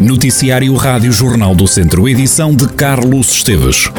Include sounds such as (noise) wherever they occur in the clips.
Noticiário Rádio Jornal do Centro, edição de Carlos Esteves.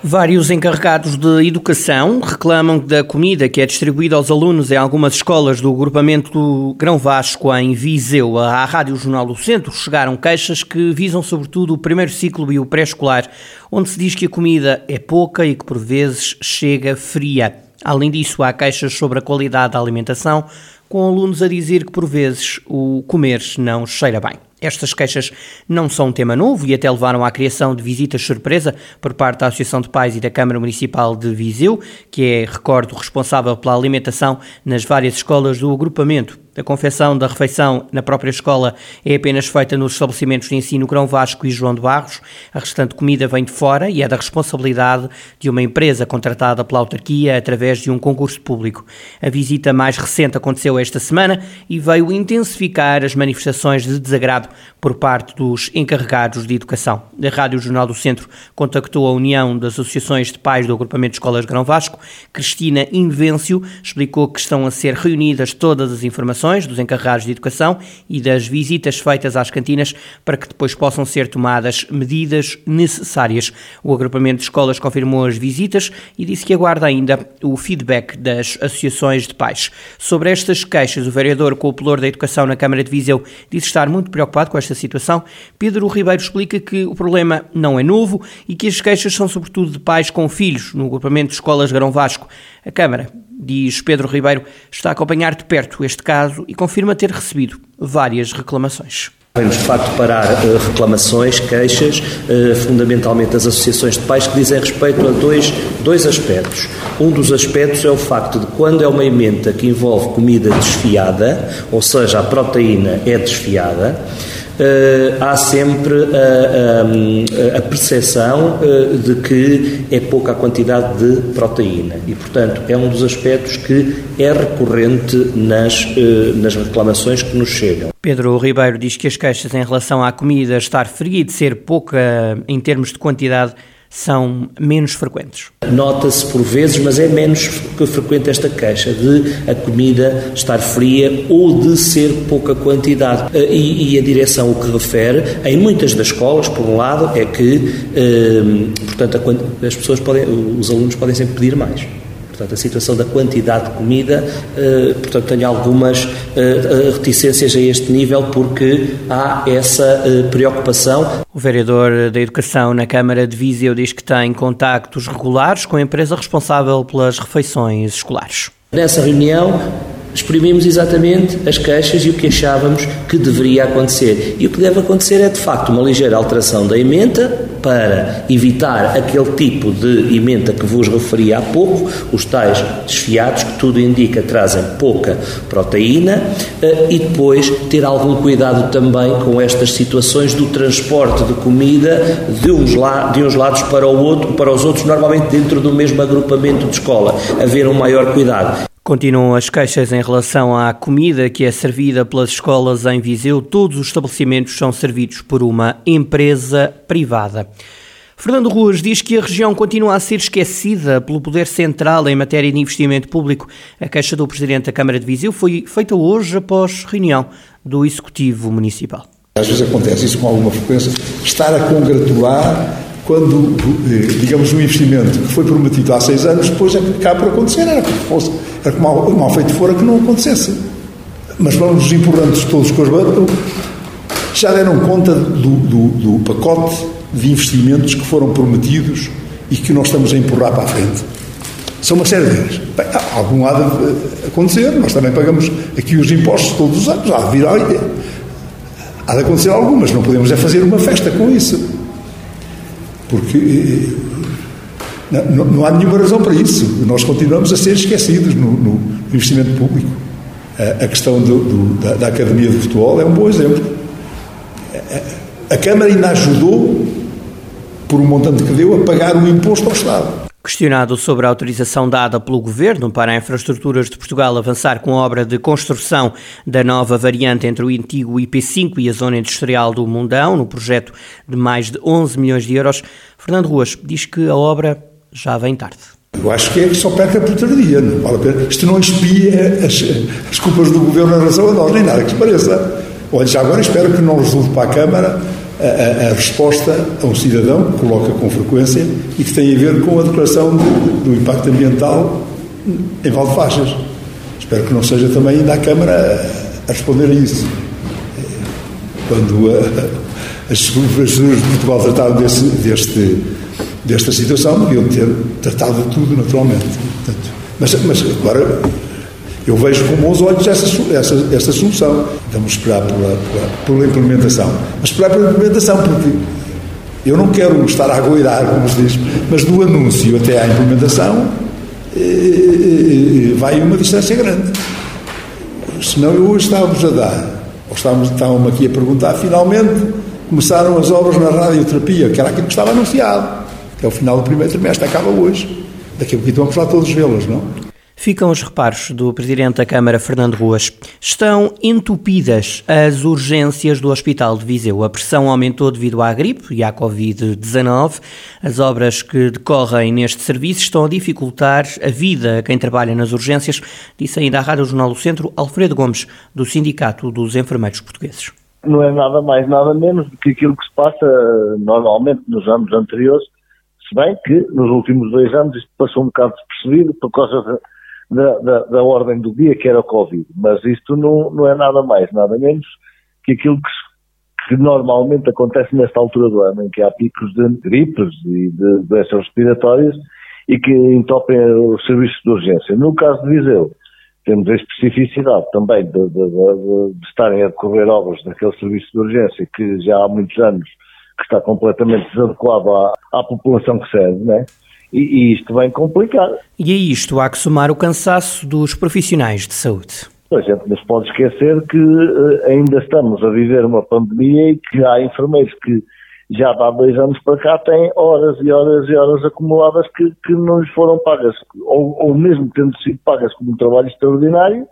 Vários encarregados de educação reclamam da comida que é distribuída aos alunos em algumas escolas do agrupamento Grão Vasco em Viseu. À Rádio Jornal do Centro chegaram queixas que visam sobretudo o primeiro ciclo e o pré-escolar, onde se diz que a comida é pouca e que por vezes chega fria. Além disso, há queixas sobre a qualidade da alimentação, com alunos a dizer que por vezes o comer não cheira bem. Estas queixas não são um tema novo e até levaram à criação de visitas surpresa por parte da Associação de Pais e da Câmara Municipal de Viseu, que é, recordo, responsável pela alimentação nas várias escolas do agrupamento. A confecção da refeição na própria escola é apenas feita nos estabelecimentos de ensino Grão Vasco e João de Barros. A restante comida vem de fora e é da responsabilidade de uma empresa contratada pela autarquia através de um concurso público. A visita mais recente aconteceu esta semana e veio intensificar as manifestações de desagrado por parte dos encarregados de educação. A Rádio Jornal do Centro contactou a União das Associações de Pais do Agrupamento de Escolas Grão Vasco. Cristina Invencio explicou que estão a ser reunidas todas as informações dos encarregados de educação e das visitas feitas às cantinas para que depois possam ser tomadas medidas necessárias. O agrupamento de escolas confirmou as visitas e disse que aguarda ainda o feedback das associações de pais. Sobre estas queixas, o vereador com o da Educação na Câmara de Viseu disse estar muito preocupado com esta situação, Pedro Ribeiro explica que o problema não é novo e que as queixas são sobretudo de pais com filhos no agrupamento de escolas Garão Vasco. A Câmara, diz Pedro Ribeiro, está a acompanhar de perto este caso e confirma ter recebido várias reclamações. Vamos de facto parar uh, reclamações, queixas, uh, fundamentalmente das associações de pais, que dizem respeito a dois, dois aspectos. Um dos aspectos é o facto de quando é uma emenda que envolve comida desfiada, ou seja, a proteína é desfiada, há sempre a, a, a percepção uh, de que é pouca a quantidade de proteína e, portanto, é um dos aspectos que é recorrente nas, uh, nas reclamações que nos chegam. Pedro Ribeiro diz que as queixas em relação à comida estar fria e de ser pouca em termos de quantidade são menos frequentes. Nota-se por vezes, mas é menos frequente esta queixa de a comida estar fria ou de ser pouca quantidade. Eh, e, e a direção o que refere, em muitas das escolas, por um lado, é que, eh, portanto, as pessoas podem, os alunos podem sempre pedir mais. Portanto, a situação da quantidade de comida, eh, portanto, tenho algumas eh, reticências a este nível porque há essa eh, preocupação. O vereador da Educação na Câmara de Viseu diz que tem contactos regulares com a empresa responsável pelas refeições escolares. Nessa reunião, exprimimos exatamente as queixas e o que achávamos que deveria acontecer. E o que deve acontecer é, de facto, uma ligeira alteração da emenda para evitar aquele tipo de emenda que vos referi há pouco, os tais desfiados, que tudo indica trazem pouca proteína, eh, e depois ter algum cuidado também com estas situações do transporte de comida de uns, de uns lados para, o outro, para os outros, normalmente dentro do mesmo agrupamento de escola. Haver um maior cuidado. Continuam as queixas em relação à comida que é servida pelas escolas em Viseu. Todos os estabelecimentos são servidos por uma empresa privada. Fernando Ruas diz que a região continua a ser esquecida pelo poder central em matéria de investimento público. A queixa do Presidente da Câmara de Viseu foi feita hoje após reunião do Executivo Municipal. Às vezes acontece isso com alguma frequência, estar a congratular quando, eh, digamos, um investimento que foi prometido há seis anos, depois é que acaba por acontecer, era como, fosse, era como mal, mal feito fora que não acontecesse. Mas vamos nos empurrando todos com as bandas, já deram conta do, do, do pacote de investimentos que foram prometidos e que nós estamos a empurrar para a frente. São uma série deles. Bem, há algum lado de acontecer, nós também pagamos aqui os impostos todos os anos, há de vir há de acontecer algumas, não podemos é fazer uma festa com isso. Porque eh, não, não, há nenhuma razão para isso. Nós continuamos a ser esquecidos no, no investimento público. A, a questão do, do, da, da, Academia de Futebol é um bom exemplo. A, a Câmara ainda ajudou, por um montante que deu, a pagar o imposto ao Estado. Questionado sobre a autorização dada pelo Governo para a Infraestruturas de Portugal avançar com a obra de construção da nova variante entre o antigo IP5 e a zona industrial do Mundão, no projeto de mais de 11 milhões de euros, Fernando Ruas diz que a obra já vem tarde. Eu acho que é que só perca por tardia, não. Isto não expia as, as culpas do governo em relação a nós, nem nada que se pareça. Olha, já agora espero que não resulte para a Câmara a, a, a, resposta a um cidadão que coloca com frequência e que tem a ver com a declaração do, do impacto ambiental em Valdefaixas. Espero que não seja também ainda a Câmara a, a responder a isso. Quando as pessoas de Portugal trataram desse, deste, desta situação, deviam ter tratado tudo naturalmente. Portanto, mas, mas agora eu vejo com bons olhos essa, essa, essa solução. Vamos esperar pela, pela, pela implementação. Mas esperar pela implementação, porque eu não quero estar a agoirar, como se diz, mas do anúncio até à implementação eh, eh, eh, vai uma distância grande. Senão eu hoje estávamos a dar, ou estávamos, estávamos aqui a perguntar, finalmente começaram as obras na radioterapia, que era aquilo que estava anunciado, é o final do primeiro trimestre, acaba hoje. Daqui a pouquinho vamos lá todos vê-las, não? Ficam os reparos do Presidente da Câmara, Fernando Ruas. Estão entupidas as urgências do Hospital de Viseu. A pressão aumentou devido à gripe e à Covid-19. As obras que decorrem neste serviço estão a dificultar a vida a quem trabalha nas urgências, disse ainda à Rádio Jornal do Centro Alfredo Gomes, do Sindicato dos Enfermeiros Portugueses. Não é nada mais, nada menos do que aquilo que se passa normalmente nos anos anteriores, se bem que nos últimos dois anos isto passou um bocado despercebido por causa da, da, da, ordem do dia, que era o Covid. Mas isto não, não é nada mais, nada menos que aquilo que, que, normalmente acontece nesta altura do ano, em que há picos de gripes e de doenças respiratórias e que entopem os serviços de urgência. No caso de Viseu, temos a especificidade também de, de, de, de estarem a decorrer obras naquele serviço de urgência que já há muitos anos que está completamente desadequado à, à população que serve, né? E, e isto vem complicar. E a isto há que somar o cansaço dos profissionais de saúde. A gente não se pode esquecer que uh, ainda estamos a viver uma pandemia e que há enfermeiros que já há dois anos para cá têm horas e horas e horas acumuladas que, que não lhes foram pagas, ou, ou mesmo tendo sido pagas como um trabalho extraordinário,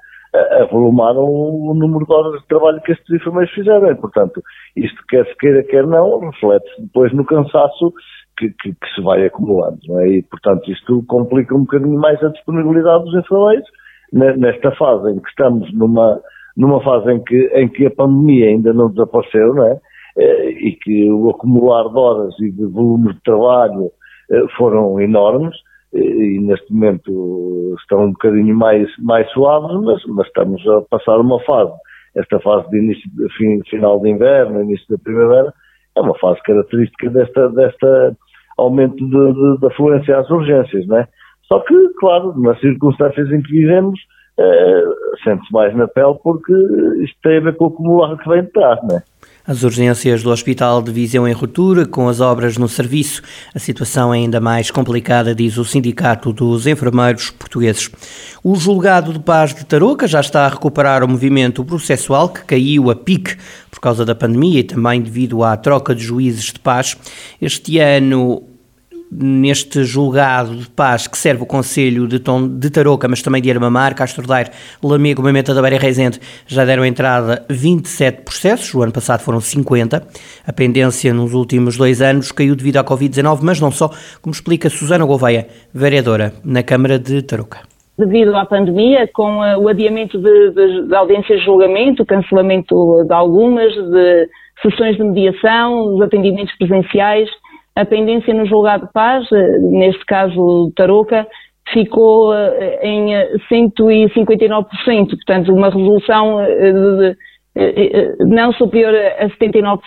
avolumaram o número de horas de trabalho que estes enfermeiros fizeram. Portanto, isto quer se queira, quer não, reflete-se depois no cansaço que, que, que, se vai acumulando. Não é? E, portanto, isto complica um bocadinho mais a disponibilidade dos enfermeiros nesta fase em que estamos numa, numa fase em que, em que a pandemia ainda não desapareceu, não é? Eh, e que o acumular de horas e de volumes de trabalho eh, foram enormes e neste momento estão um bocadinho mais, mais suaves, mas, mas estamos a passar uma fase. Esta fase de início, fim, final de inverno, início da primavera, é uma fase característica desta, desta aumento de, de, de afluência às urgências, não é? Só que, claro, nas circunstâncias em que vivemos, é, sente-se mais na pele porque isto tem a ver com o acumular que vem de trás, não é? As urgências do Hospital de Viseu em ruptura, com as obras no serviço. A situação é ainda mais complicada, diz o Sindicato dos Enfermeiros Portugueses. O julgado de paz de Tarouca já está a recuperar o movimento processual que caiu a pique por causa da pandemia e também devido à troca de juízes de paz. Este ano neste julgado de paz que serve o Conselho de, Tom, de Tarouca, mas também de Armamar, Castro Daire, Lamego, Mamenta da Beira e Reisende, já deram entrada 27 processos, o ano passado foram 50. A pendência nos últimos dois anos caiu devido à Covid-19, mas não só, como explica Susana Gouveia, vereadora na Câmara de Tarouca devido à pandemia, com uh, o adiamento de, de, de, audiências de julgamento, o cancelamento de algumas, de sessões de mediação, os atendimentos presenciais, a pendência no julgado de paz, eh, neste caso Tarouca, ficou eh, em 159%, eh, portanto, uma resolução de, de, não superior a 79%.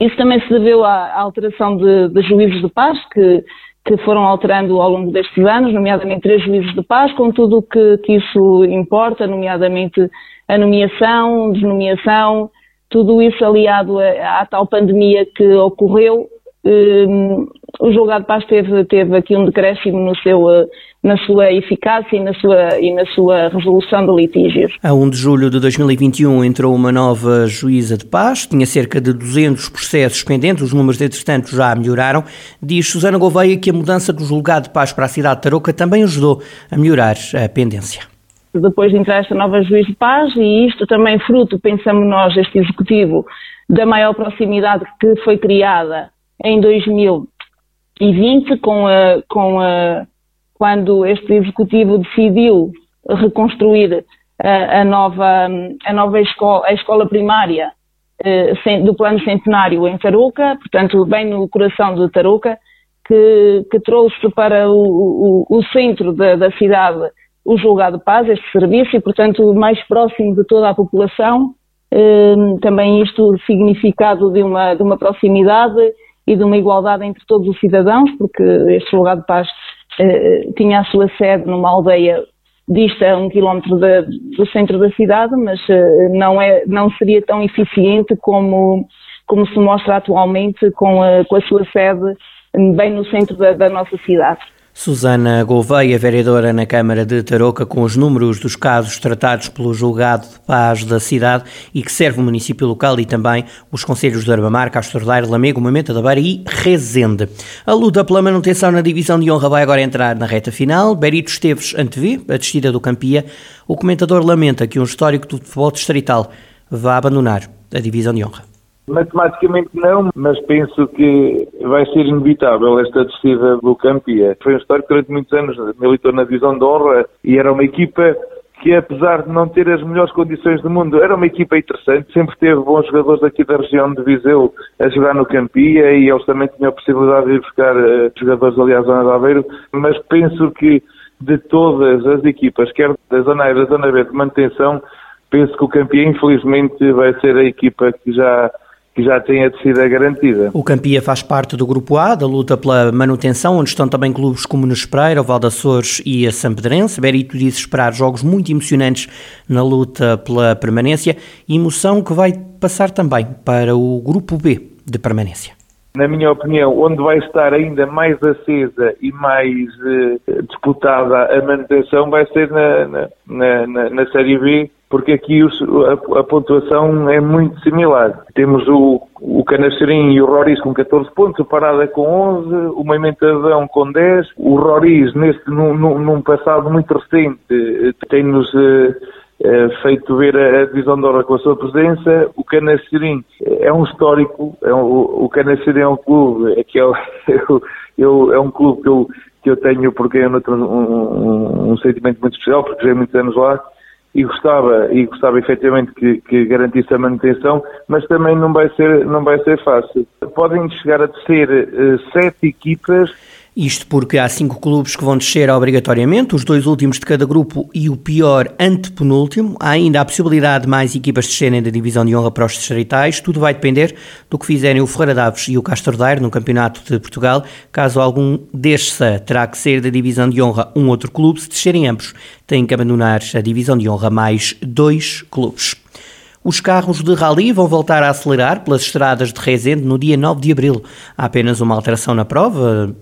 Isso também se deveu à alteração de, de juízes de paz, que, que foram alterando ao longo destes anos, nomeadamente três juízes de paz, com tudo o que, que isso importa, nomeadamente a nomeação, desnomeação, tudo isso aliado à, à tal pandemia que ocorreu Hum, o julgado de paz teve, teve aqui um decréscimo no seu, eh, na sua eficácia e na sua, e na sua resolução de litígios. A 1 de julho de 2021 entrou uma nova juíza de paz, tinha cerca de 200 processos pendentes, os números entretanto já melhoraram. Diz Susana Gouveia que a mudança do julgado de paz para a cidade de Tarouca também ajudou a melhorar a pendência depois de entrar esta nova juiz de paz, e isto também fruto, pensamos nós, este Executivo, da maior proximidade que foi criada em 2020 com a, com a, quando este executivo decidiu reconstruir a, a nova, a nova escola, a escola primária eh, do plano centenário em Tarouca, portanto, bem no coração de Tarouca, que, que trouxe para o, o, o centro da, da, cidade o julgado de paz, este serviço, e, portanto, mais próximo de toda a população, eh, também isto significado de uma, de uma proximidade e de uma igualdade entre todos os cidadãos, porque este julgado de paz eh, tinha a sua sede numa aldeia dista um quilómetro do centro da cidade, mas uh, não, é, não seria tão eficiente como, como se mostra atualmente com a, com a sua sede bem no centro da, da nossa cidade. Susana Gouveia, vereadora na Câmara de Tarouca, com os números dos casos tratados pelo julgado de paz da cidade e que serve o município local e também os conselhos de Arbamar, Castro Daire, Lamego, Moimenta da Beira e Rezende. A luta pela manutenção na divisão de honra vai agora entrar na reta final. Berito Esteves antevê a descida do Campia. O comentador lamenta que um histórico do futebol distrital vá abandonar a divisão de honra. Matematicamente não, mas penso que vai ser inevitável esta descida do Campia. Foi um histórico durante muitos anos, militou na divisão de honra e era uma equipa que apesar de não ter as melhores condições do mundo, era uma equipa interessante, sempre teve bons jogadores aqui da região de Viseu a jogar no Campia e eles também tinham a possibilidade de buscar uh, jogadores ali à zona de Aveiro, mas penso que de todas as equipas, quer da zona A da zona B de manutenção, penso que o Campia infelizmente vai ser a equipa que já que já tem a descida garantida. O Campia faz parte do Grupo A, da luta pela manutenção, onde estão também clubes como Nespreira, o Valdaçores e a Sampedrense. Berito disse esperar jogos muito emocionantes na luta pela permanência, emoção que vai passar também para o Grupo B de permanência. Na minha opinião, onde vai estar ainda mais acesa e mais eh, disputada a manutenção vai ser na, na, na, na Série B, porque aqui a, a, pontuação é muito similar. Temos o, o Canacerim e o Roriz com 14 pontos, o Parada com 11, o Moimentadão com 10. O Roriz, neste, num, num passado muito recente, eh, tem-nos eh, feito ver a, a divisão de honra com a sua presença. O Canacerim é um histórico, é um, o Canacerim é um clube, é, que é, eu, (laughs) eu, é um clube que eu, que eu tenho porque eu um, um, um sentimento muito especial, porque já há muitos anos lá e gostava, e gostava efetivamente que, que, garantisse a manutenção, mas também não vai ser, não vai ser fácil. Podem chegar a ser uh, sete equipas isto porque há cinco clubes que vão descer obrigatoriamente, os dois últimos de cada grupo e o pior antepenúltimo. Há ainda a possibilidade de mais equipas descerem da divisão de honra para os distritais. Tudo vai depender do que fizerem o Ferreira Daves e o Castro Daire no Campeonato de Portugal. Caso algum desça, terá que ser da divisão de honra um outro clube. Se descerem ambos, têm que abandonar a divisão de honra mais dois clubes. Os carros de rally vão voltar a acelerar pelas estradas de Rezende no dia 9 de abril. Há apenas uma alteração na prova,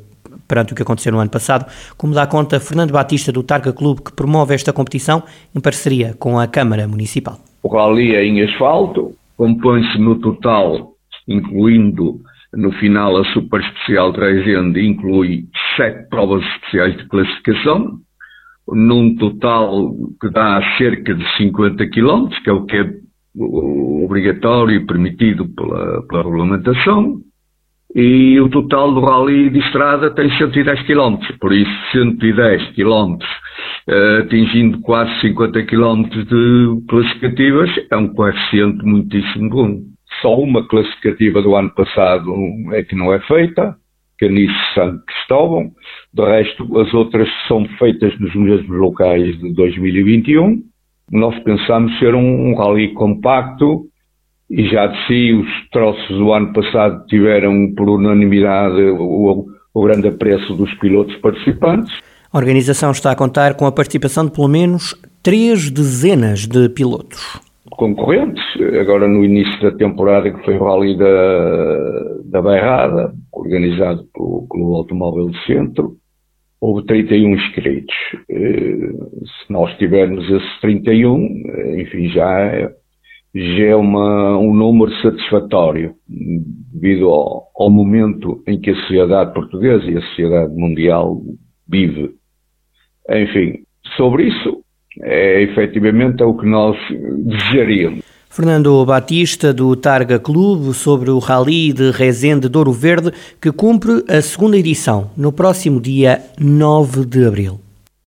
perante o que aconteceu no ano passado, como dá conta Fernando Batista do Targa Clube, que promove esta competição em parceria com a Câmara Municipal. O rally é em asfalto, compõe-se no total, incluindo no final a Super Especial 3 inclui sete provas especiais de classificação, num total que dá cerca de 50 km, que é o que é obrigatório e permitido pela, pela regulamentação e o total do rally de estrada tem 110 km, por isso 110 km, atingindo quase 50 km de classificativas, é um coeficiente muitíssimo bom. Só uma classificativa do ano passado é que não é feita, Canice São Cristóvão, de resto as outras são feitas nos mesmos locais de 2021. Nós pensamos ser um rally compacto, e já de si os troços do ano passado tiveram por unanimidade o, o grande apreço dos pilotos participantes. A organização está a contar com a participação de pelo menos três dezenas de pilotos. Concorrentes, agora no início da temporada que foi o Rally da, da Bairrada, organizado pelo Clube Automóvel do Centro, houve 31 inscritos. Eh, se nós tivermos esses 31, eh, enfim, já é já é uma, um número satisfatório devido ao, ao, momento em que a sociedade portuguesa e a sociedade mundial vive. Enfim, sobre isso, é efetivamente é o que nós desejaríamos. Fernando Batista, do Targa Clube, sobre o Rally de Rezende Douro Verde, que cumpre a segunda edição no próximo dia 9 de abril.